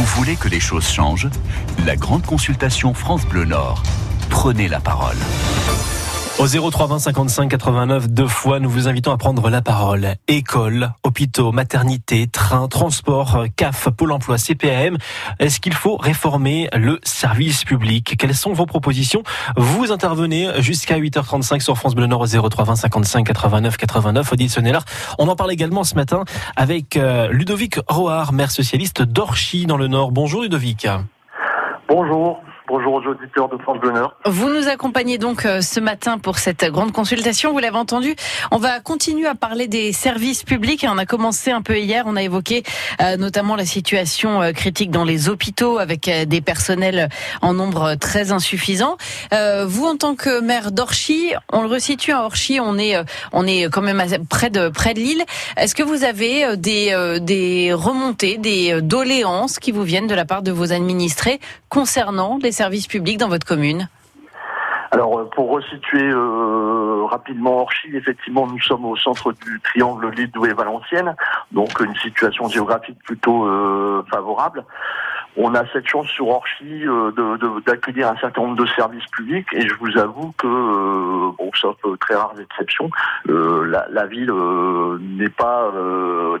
Vous voulez que les choses changent? La grande consultation France Bleu Nord. Prenez la parole. Au 03 20 55 89 deux fois, nous vous invitons à prendre la parole. École, hôpitaux, maternité, train, transport, CAF, Pôle emploi, CPAM. Est-ce qu'il faut réformer le service public? Quelles sont vos propositions? Vous intervenez jusqu'à 8h35 sur France Bleu Nord au 03 20 55 89 89. Auditionnez On en parle également ce matin avec euh, Ludovic Roard, maire socialiste d'Orchy dans le Nord. Bonjour Ludovic. Bonjour. Bonjour aux auditeurs de France Bleu Vous nous accompagnez donc euh, ce matin pour cette grande consultation. Vous l'avez entendu. On va continuer à parler des services publics. On a commencé un peu hier. On a évoqué euh, notamment la situation euh, critique dans les hôpitaux avec des personnels en nombre très insuffisant. Vous, en tant que maire d'Orchy, on le resitue à Orchy. On est, on est quand même près de près de l'île. Est-ce que vous avez des des remontées, des doléances qui vous viennent de la part de vos administrés concernant les services publics dans votre commune alors euh, pour resituer euh, rapidement Orchy, effectivement nous sommes au centre du triangle Lille, Douai, Valenciennes, donc une situation géographique plutôt euh, favorable. On a cette chance sur Orchy d'accueillir un certain nombre de services publics et je vous avoue que, bon, sauf très rares exceptions, la, la, ville n'est pas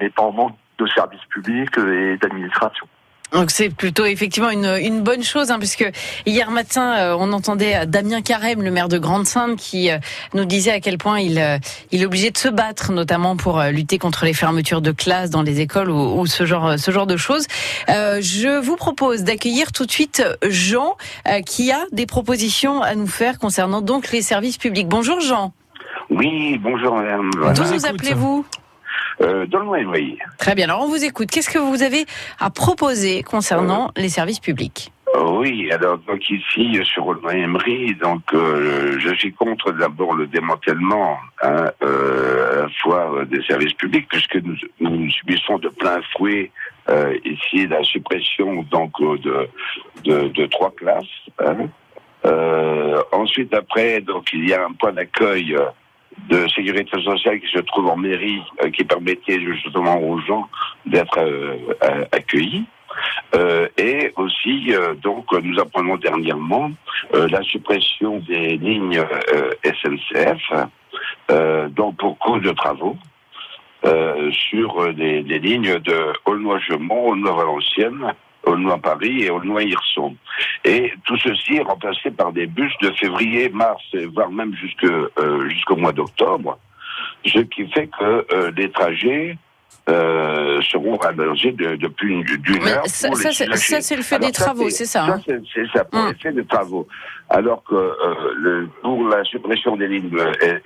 n'est pas en manque de services publics et d'administration. Donc c'est plutôt effectivement une, une bonne chose, hein, puisque hier matin euh, on entendait Damien Carême, le maire de Grande-Sainte, qui euh, nous disait à quel point il, euh, il est obligé de se battre, notamment pour lutter contre les fermetures de classes dans les écoles ou, ou ce genre ce genre de choses. je vous propose d'accueillir tout de suite Jean, qui a des propositions à nous faire concernant donc les services publics. Bonjour Jean. Oui, bonjour madame. D'où vous appelez-vous? Euh, oui. Très bien. Alors on vous écoute. Qu'est-ce que vous avez à proposer concernant euh, les services publics oui, alors donc ici sur Aulnoy-Emery, donc euh, je suis contre d'abord le démantèlement hein, euh, à la fois euh, des services publics puisque nous, nous subissons de plein fouet euh, ici la suppression donc de, de, de trois classes. Hein. ensuite après donc il y a un point d'accueil de sécurité sociale qui se trouve en mairie, euh, qui permettait justement aux gens d'être euh, accueillis. Euh, et aussi, donc, nous apprenons dernièrement la suppression des lignes SNCF, donc pour cause de travaux, sur des, lignes de Aulnoy-Gemont, Aulnoy-Valenciennes, Aulnoy-Paris et Aulnoy-Hirson. Et tout ceci est remplacé par des bus de février, mars, voire même jusque, euh, jusqu'au mois d'octobre, ce qui fait que euh, les trajets euh, seront rallongés de, de plus d'une heure. Ça, ça c'est le fait des travaux, c'est ça. Ça, hein c'est ça, pour hum. fait des travaux. Alors que euh, le, pour la suppression des lignes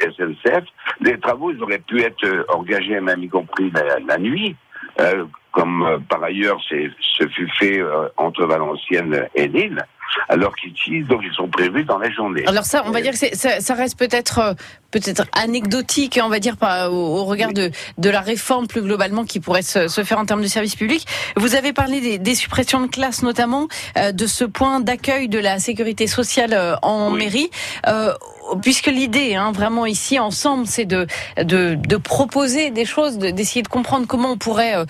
SNCF, les travaux ils auraient pu être engagés, même y compris la, la nuit. Euh, comme euh, par ailleurs ce fut fait euh, entre Valenciennes et Lille, alors qu'ici, donc ils sont prévus dans la journée. Alors ça, on va dire que ça, ça, reste peut-être euh, peut-être anecdotique, on va dire au, regard de, de la réforme plus globalement qui pourrait se, se, faire en termes de services publics. Vous avez parlé des, des suppressions de classes notamment, de ce point d'accueil de la sécurité sociale en mairie. Euh, puisque l'idée, hein, vraiment ici ensemble, c'est de, de, de, proposer des choses, d'essayer de, comprendre comment on pourrait euh,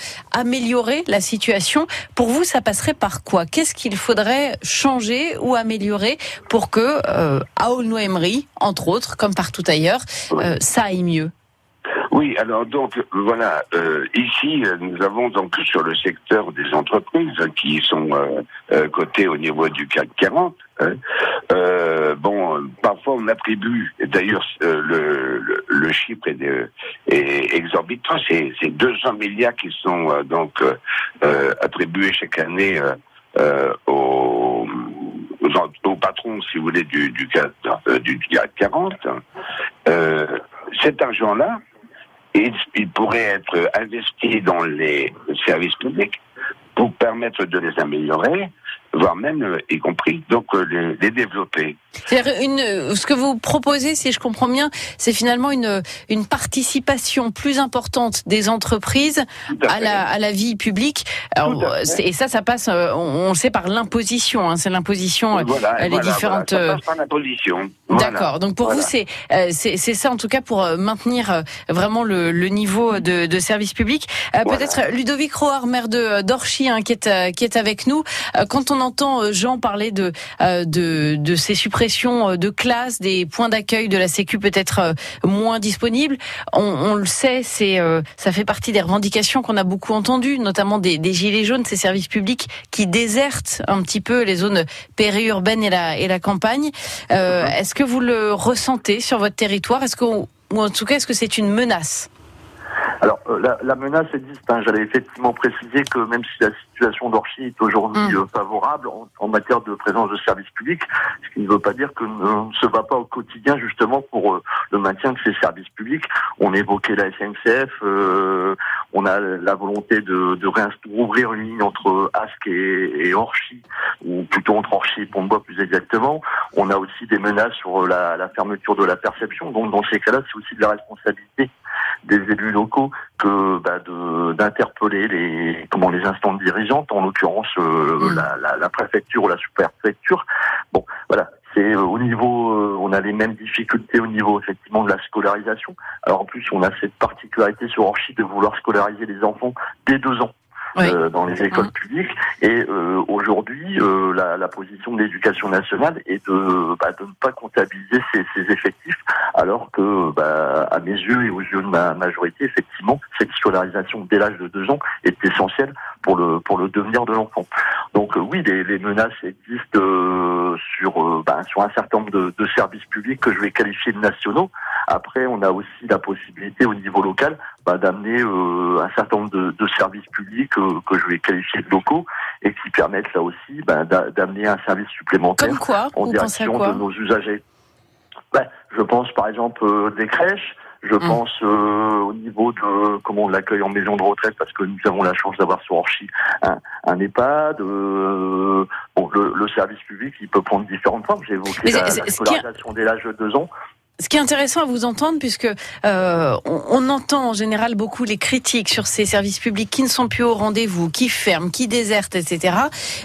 améliorer la situation. Pour vous, ça passerait par quoi? Qu'est-ce qu'il faudrait changer ou améliorer pour que euh, à Aulnoy-Emery, entre autres, comme partout ailleurs, euh, ça aille mieux? Oui, alors donc voilà, euh, ici nous avons donc sur le secteur des entreprises qui sont euh, cotées au niveau du CAC 40. Hein, bon, parfois on attribue, d'ailleurs le, le, chiffre est, exorbitant, c'est 200 milliards qui sont donc attribués chaque année aux, aux, patrons, si vous voulez, du, du, CAC, du CAC 40. cet argent-là, il pourrait être investi dans les services publics pour permettre de les améliorer, voire même, euh, y compris, donc euh, les, développer. Une, euh, ce que vous proposez, si je comprends bien, c'est finalement une, une participation plus importante des entreprises à, la, à la vie publique. et ça, ça passe, on, le sait, par l'imposition. Hein, c'est l'imposition, voilà, les différentes. Ça passe par l'imposition. D'accord. Donc pour vous, c'est euh, c'est ça en tout cas pour euh, maintenir euh, vraiment le, le niveau de, de, service public. Peut-être Ludovic Roar, maire de d'Orchy, hein, qui est qui est avec nous. Quand on entend Jean parler de de, de ces suppressions de classes, des points d'accueil de la Sécu peut-être moins disponibles, on, on le sait, c'est ça fait partie des revendications qu'on a beaucoup entendues, notamment des, des gilets jaunes, ces services publics qui désertent un petit peu les zones périurbaines et la et la campagne. Euh, est-ce que vous le ressentez sur votre territoire? Est-ce que, ou en tout cas, est-ce que c'est une menace? Alors euh, la, la, menace existe. Hein. J'allais effectivement préciser que même si la situation d'Orchy est aujourd'hui mm. euh, favorable en, matière de présence de services publics, ce qui ne veut pas dire que ne se va pas au quotidien justement pour euh, le maintien de ces services publics. On évoquait la SNCF, on a la volonté de, de réouvrir une ligne entre Asque et, et, Orchy, ou plutôt entre Orchy et Pont-de-Bois plus exactement. On a aussi des menaces sur la, la fermeture de la perception. Donc dans ces cas-là, c'est aussi de la responsabilité des élus locaux que bah, d'interpeller les comment les instances dirigeantes, en l'occurrence euh, la, la, la, préfecture ou la sous-préfecture. Bon, voilà, c'est euh, au niveau, euh, on a les mêmes difficultés au niveau effectivement de la scolarisation. Alors en plus, on a cette particularité sur Orchid de vouloir scolariser les enfants dès deux ans. Euh, dans les écoles mmh. publiques. Et euh, aujourd'hui, euh, la, la, position de l'éducation nationale est de, bah, de ne pas comptabiliser ces, ces effectifs, alors que, bah, à mes yeux et aux yeux de ma majorité, effectivement, cette scolarisation dès l'âge de deux ans est essentielle pour le pour le devenir de l'enfant. Donc oui, les, les, menaces existent sur bah, sur un certain nombre de, de services publics que je vais qualifier de nationaux. Après, on a aussi la possibilité au niveau local bah, d'amener un certain nombre de, de services publics que, je vais qualifier de locaux et qui permettent là aussi ben, d'amener un service supplémentaire en direction de nos usagers. Ben, je pense par exemple euh, des crèches, je hum. pense euh, au niveau de comment on l'accueille en maison de retraite parce que nous avons la chance d'avoir sur Orchy un, un EHPAD. Euh, bon, le, service public, il peut prendre différentes formes. J'ai évoqué la, la scolarisation dès l'âge de deux ans. Ce qui est intéressant à vous entendre, puisque euh, on, entend en général beaucoup les critiques sur ces services publics qui ne sont plus au rendez-vous, qui ferment, qui désertent, etc.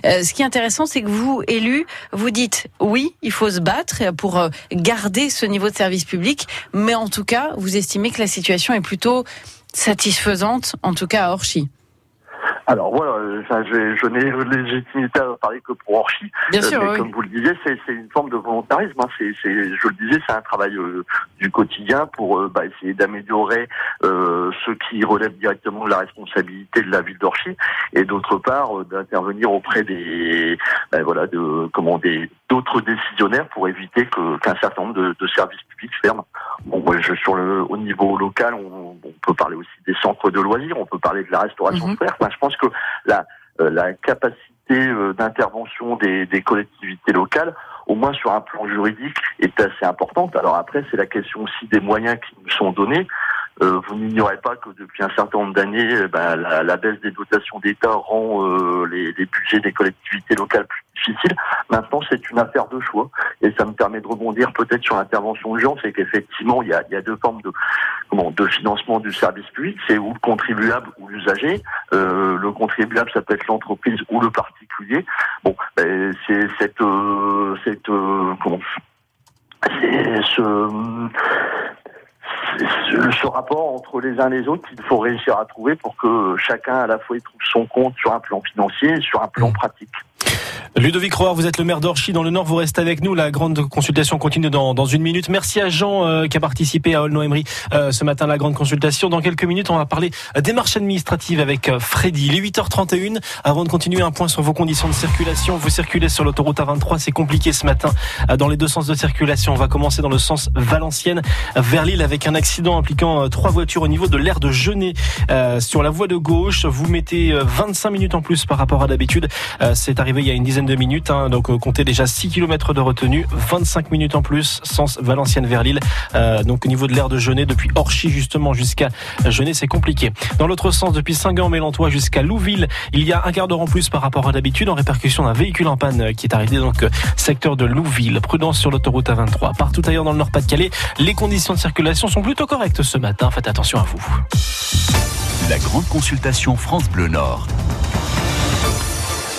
Euh, ce qui est intéressant, c'est que vous, élus, vous dites oui, il faut se battre pour euh, garder ce niveau de service public, mais en tout cas, vous estimez que la situation est plutôt satisfaisante, en tout cas à Orchy. Alors voilà, je, je n'ai légitimité à parler que pour Orchy. Bien sûr, mais comme vous le disiez, c'est une forme de volontarisme. Hein. C'est, je le disais, c'est un travail euh, du quotidien pour euh, bah, essayer d'améliorer euh, ce qui relève directement de la responsabilité de la ville d'Orchy, et d'autre part d'intervenir auprès des, bah, voilà, de comment des d'autres décisionnaires pour éviter que qu'un certain nombre de, de, services publics ferment. Bon, je, sur le au niveau local, on, on, peut parler aussi des centres de loisirs, on peut parler de la restauration mmh. scolaire. je pense que la, euh, la capacité euh, d'intervention des, des, collectivités locales, au moins sur un plan juridique, est assez importante. Alors après, c'est la question aussi des moyens qui nous sont donnés. Euh, vous n'ignorez pas que depuis un certain nombre d'années, euh, ben, la, la, baisse des dotations d'État rend euh, les, les, budgets des collectivités locales plus difficiles. Maintenant, c'est une affaire de choix, et ça me permet de rebondir peut-être sur l'intervention de Jean, c'est qu'effectivement, il y a, y a deux formes de, comment, de financement du service public, c'est ou le contribuable ou l'usager. Euh, le contribuable, ça peut être l'entreprise ou le particulier. Bon, ben, c'est cette, cette comment, c'est ce ce rapport entre les uns et les autres qu'il faut réussir à trouver pour que chacun à la fois trouve son compte sur un plan financier et sur un plan pratique. Ludovic Rohr, vous êtes le maire d'Orchy dans le Nord, vous restez avec nous. La grande consultation continue dans, dans une minute. Merci à Jean euh, qui a participé à Aulnoy-Emery euh, ce matin la grande consultation. Dans quelques minutes, on va parler des marches administratives avec euh, Freddy. Les 8h31, avant de continuer, un point sur vos conditions de circulation. Vous circulez sur l'autoroute A23, c'est compliqué ce matin dans les deux sens de circulation. On va commencer dans le sens Valenciennes vers Lille avec un accident impliquant trois voitures au niveau de l'aire de Genet sur la voie de gauche. Vous mettez 25 minutes en plus par rapport à d'habitude. c'est arrivé il y a une dizaine minutes. Hein, donc euh, comptez déjà 6 km de retenue, 25 minutes en plus, sens Valenciennes vers Lille. Euh, donc au niveau de l'aire de Genet, depuis Orchy justement jusqu'à Genet, c'est compliqué. Dans l'autre sens, depuis Saint-Gand-Mélantois jusqu'à Louville, il y a un quart d'heure en plus par rapport à d'habitude en répercussion d'un véhicule en panne qui est arrivé donc euh, secteur de Louville. Prudence sur l'autoroute A23. Partout ailleurs dans le Nord-Pas-de-Calais, les conditions de circulation sont plutôt correctes ce matin. Faites attention à vous. La grande consultation France Bleu Nord.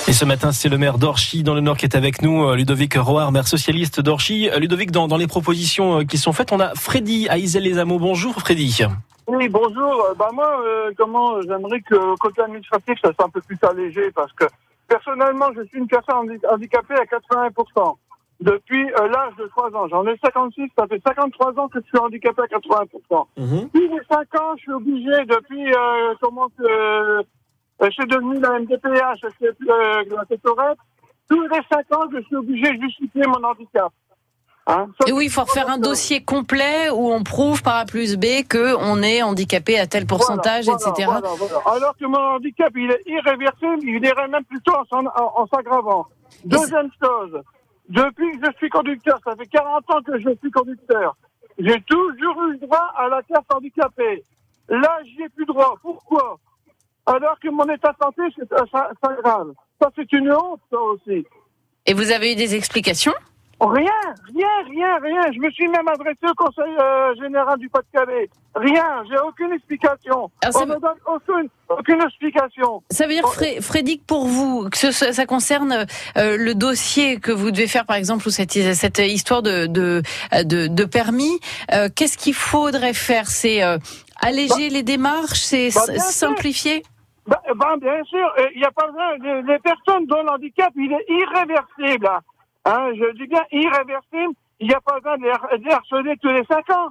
Et ce matin, c'est le maire d'Orchy dans le Nord qui est avec nous, euh, Ludovic Roard, maire socialiste d'Orchy. Euh, Ludovic, dans, dans, les propositions euh, qui sont faites, on a Freddy à les amours Bonjour Freddy. Oui, bonjour. Bah moi, euh, comment j'aimerais que côté administratif, ça soit un peu plus allégé parce que personnellement, je suis une personne handicapée à 80%. Depuis euh, l'âge de 3 ans. J'en ai 56, ça fait 53 ans que je suis handicapé à 80%. Mmh. Depuis les 5 ans, je suis obligé, depuis euh, comment que euh, je suis devenu la MDPH, je suis euh, la Tétorette. Tous les cinq ans, je suis obligé de justifier mon handicap. Hein? Et oui, il faut faire un dossier complet où on prouve par A plus B qu'on est handicapé à tel pourcentage, voilà, etc. Voilà, voilà. Alors que mon handicap, il est irréversible, il irait même plutôt en s'aggravant. Deuxième chose, depuis que je suis conducteur, ça fait 40 ans que je suis conducteur, j'ai toujours eu droit à la carte handicapée. Là, j'y ai plus droit. Pourquoi? Alors que mon état de santé s'aggrave. Ça, c'est une honte, ça aussi. Et vous avez eu des explications? Rien, rien, rien, rien. Je me suis même adressé au Conseil euh, général du Pas-de-Calais. Rien, j'ai aucune explication. Alors, On me donne aucune, aucune, explication. Ça veut dire, Fré Frédéric, pour vous, que ce, ça concerne euh, le dossier que vous devez faire, par exemple, ou cette, cette histoire de, de, de, de permis, euh, qu'est-ce qu'il faudrait faire? C'est euh, alléger bah, les démarches? C'est bah, simplifier? Bah, bah, bien sûr, il n'y a pas besoin. Les personnes dont l'handicap, il est irréversible. Hein, je dis bien irréversible. Il n'y a pas besoin de les harceler tous les cinq ans.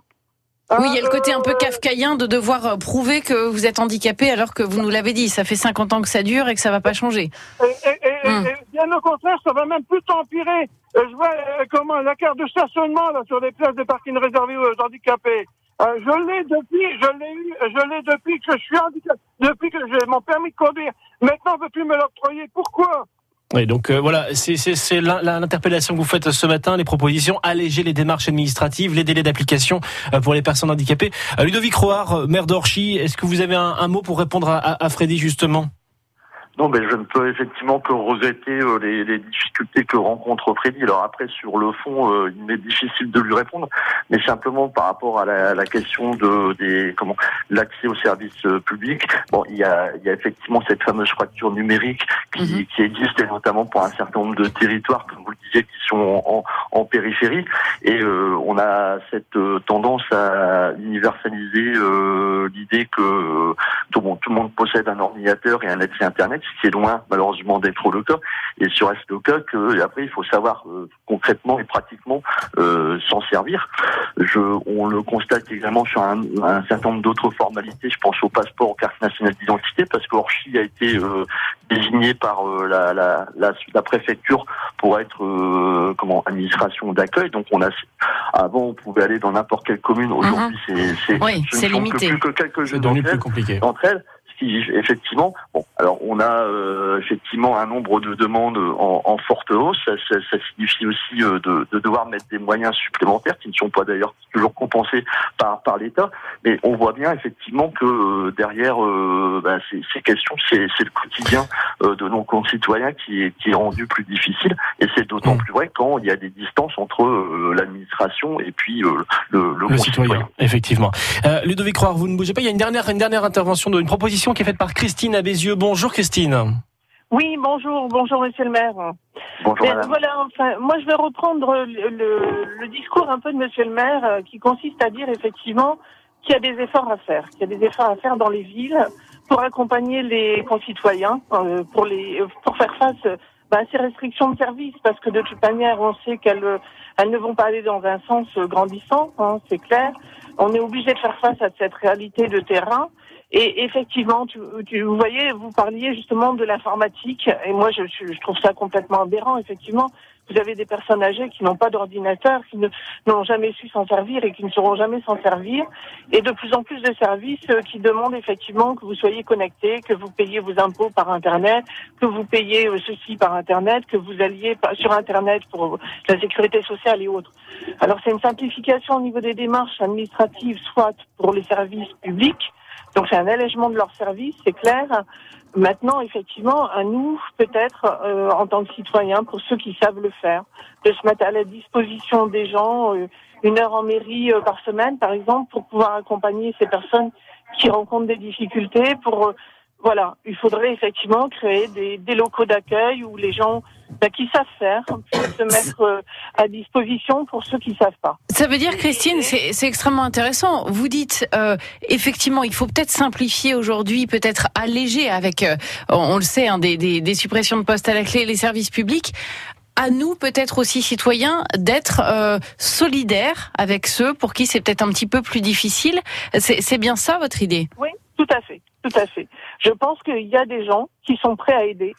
Hein, oui, il y a le côté un peu kafkaïen de devoir prouver que vous êtes handicapé alors que vous nous l'avez dit, ça fait 50 ans que ça dure et que ça va pas changer. Et, et, hum. et, bien au contraire, ça va même plus empirer. Je vois euh, comment la carte de stationnement là sur les places de parking réservées aux handicapés. Euh, je l'ai depuis, je l'ai eu, je l'ai depuis que je suis handicapé, depuis que j'ai mon permis de conduire. Maintenant, on veut plus me l'octroyer. Pourquoi? Oui, donc euh, voilà, c'est l'interpellation que vous faites ce matin, les propositions, alléger les démarches administratives, les délais d'application euh, pour les personnes handicapées. Ludovic Roard, maire d'Orchy, est-ce que vous avez un, mot pour répondre à Freddy justement? Non, mais je ne peux effectivement que regretter euh, les, les, difficultés que rencontre Freddy. Alors après, sur le fond, euh, il m'est difficile de lui répondre, mais simplement par rapport à la, la question de des comment l'accès aux services euh, publics. Bon, il y a, il y a effectivement cette fameuse fracture numérique qui, mhm. qui existe, et notamment pour un certain nombre de territoires, comme vous le disiez, qui sont en, en périphérie, et on a cette tendance à universaliser l'idée que tout, bon, tout le monde possède un ordinateur et un accès Internet c'est loin malheureusement d'être le cas. Et sur reste le cas que après il faut savoir euh, concrètement et pratiquement euh, s'en servir. Je, on le constate également sur un, un certain nombre d'autres formalités. Je pense au passeport, aux cartes nationales d'identité, parce qu'Orchy a été euh, désigné par euh, la, la, la, la, préfecture pour être euh, comment administration d'accueil. Donc on a avant on pouvait aller dans n'importe quelle commune. Aujourd'hui mm-hmm. c'est oui, limité. plus que quelques jeux d'entre elles effectivement, bon, alors on a euh, effectivement un nombre de demandes en, en forte hausse. Ça, ça, ça signifie aussi euh, de, de, devoir mettre des moyens supplémentaires qui ne sont pas d'ailleurs toujours compensés par par l'État. Mais on voit bien effectivement que euh, derrière ben, ces, ces, questions, c'est le quotidien de nos concitoyens qui est qui est rendu plus difficile. Et c'est d'autant mmh. plus vrai quand il y a des distances entre l'administration et puis le, le, le citoyen. Effectivement. Ludovic Croire, vous ne bougez pas. Il y a une dernière une dernière intervention d'une proposition qui est faite par Christine à Bézieux. Bonjour Christine. Oui, bonjour, bonjour Monsieur le maire. Bonjour. Voilà, enfin, moi je vais reprendre le, le, discours un peu de Monsieur le maire euh, qui consiste à dire effectivement qu'il y a des efforts à faire, qu'il y a des efforts à faire dans les villes pour accompagner les concitoyens, euh, pour les pour faire face bah, à ces restrictions de service, parce que de toute manière on sait qu'elles elles ne vont pas aller dans un sens grandissant, hein, c'est clair. On est obligé de faire face à cette réalité de terrain. Et effectivement, tu, tu, vous voyez, vous parliez justement de l'informatique, et moi je, je, trouve ça complètement aberrant. Effectivement, vous avez des personnes âgées qui n'ont pas d'ordinateur, qui n'ont jamais su s'en servir et qui ne sauront jamais s'en servir, et de plus en plus de services euh, qui demandent effectivement que vous soyez connecté, que vous payiez vos impôts par Internet, que vous payiez euh, ceci par Internet, que vous alliez sur Internet pour la sécurité sociale et autres. Alors c'est une simplification au niveau des démarches administratives, soit pour les services publics, donc c'est un allègement de leur service, c'est clair. Maintenant, effectivement, à nous, peut-être, euh, en tant que citoyens, pour ceux qui savent le faire, de se mettre à la disposition des gens, euh, une heure en mairie euh, par semaine, par exemple, pour pouvoir accompagner ces personnes qui rencontrent des difficultés, pour voilà, il faudrait effectivement créer des, des locaux d'accueil où les gens bah, qui savent faire puissent se mettre euh, à disposition pour ceux qui savent pas. Ça veut dire, Christine, c'est extrêmement intéressant. Vous dites, euh, effectivement, il faut peut-être simplifier aujourd'hui, peut-être alléger avec, euh, on, le sait, hein, des, des, des suppressions de postes à la clé, les services publics. À nous, peut-être aussi citoyens, d'être euh, solidaires avec ceux pour qui c'est peut-être un petit peu plus difficile. C'est bien ça votre idée? Oui, tout à fait. Je pense qu'il y a des gens qui sont prêts à aider.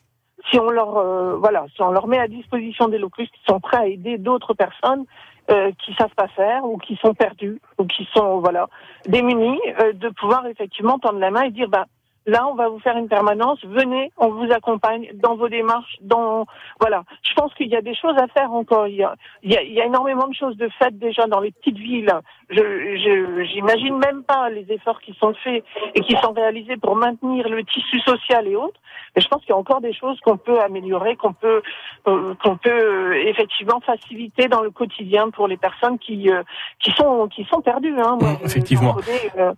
Si on leur, euh, voilà, si on leur met à disposition des locus qui sont prêts à aider d'autres personnes euh, qui savent pas faire ou qui sont perdus ou qui sont, voilà, démunis, euh, de pouvoir effectivement tendre la main et dire, bah, là, on va vous faire une permanence. Venez, on vous accompagne dans vos démarches. Dans voilà, je pense qu'il y a des choses à faire encore. Il y a, il y a, il y a énormément de choses de faites déjà dans les petites villes. Je, je, j'imagine même pas les efforts qui sont faits et qui sont réalisés pour maintenir le tissu social et autres. Mais je pense qu'il y a encore des choses qu'on peut améliorer, qu'on peut, euh, qu'on peut euh, effectivement faciliter dans le quotidien pour les personnes qui, euh, qui sont, qui sont perdues. Hein. Moi, Mmh, effectivement. connais,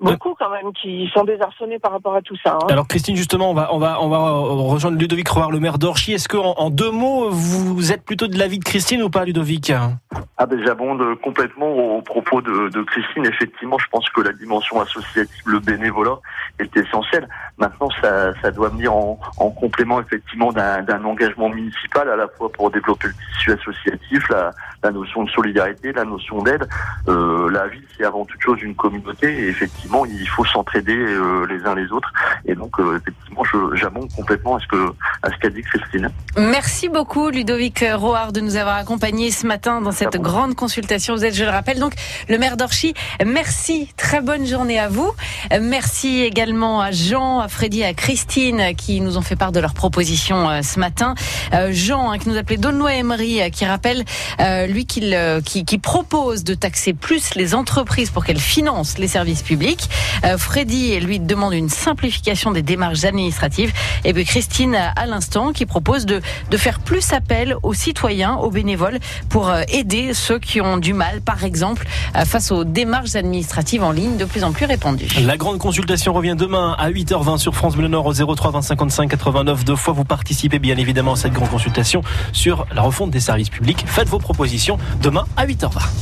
beaucoup quand même qui sont désarçonnés par rapport à tout ça. hein. Alors Christine, justement, on va on va on va euh, rejoindre Ludovic Roar, le maire d'Orchy. Est-ce que en, en deux mots, vous êtes plutôt de l'avis de Christine ou pas, Ludovic? Ah ben j'abonde complètement aux propos de, de Christine. Effectivement, je pense que la dimension associative, le bénévolat, est essentielle. Maintenant, ça, ça doit venir en, en complément effectivement d'un d'un engagement municipal à la fois pour développer le tissu associatif, la, la notion de solidarité, la notion d'aide. Euh, la ville, c'est avant toute chose une communauté et effectivement, il faut s'entraider euh, les uns les autres. Et donc, euh, effectivement, j'abonde complètement à ce que à ce qu'a dit Christine. Merci beaucoup Ludovic Roard de nous avoir accompagnés ce matin dans cette bon. grande consultation. Vous êtes, je le rappelle, donc le maire d'Orchy. Merci, très bonne journée à vous. Merci également à Jean, à Freddy, à Christine qui nous ont fait part de leurs propositions euh, ce matin. Jean hein, qui nous appelait Donnois Emery qui rappelle euh, lui qu'il qui, qui propose de taxer plus les entreprises pour qu'elles financent les services publics. Euh, Freddy lui demande une simplification des démarches administratives. Et puis Christine à l'instant qui propose de, de faire plus appel aux citoyens, aux bénévoles pour euh, aider ceux qui ont du mal, par exemple, euh, face aux démarches administratives en ligne de plus en plus répandues. La grande consultation revient demain à 8h20 sur France Bleu Nord au 03 20 55 89 deux fois. Vous participez bien évidemment à cette grande consultation sur la refonte des services publics. Faites vos propositions demain à 8h20.